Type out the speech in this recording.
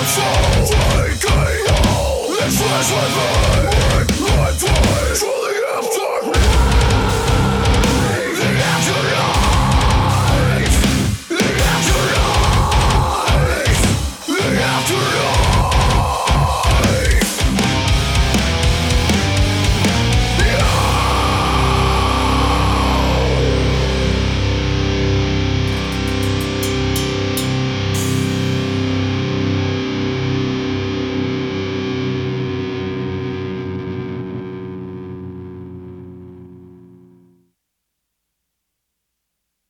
and fall all. a. It's flesh with blood.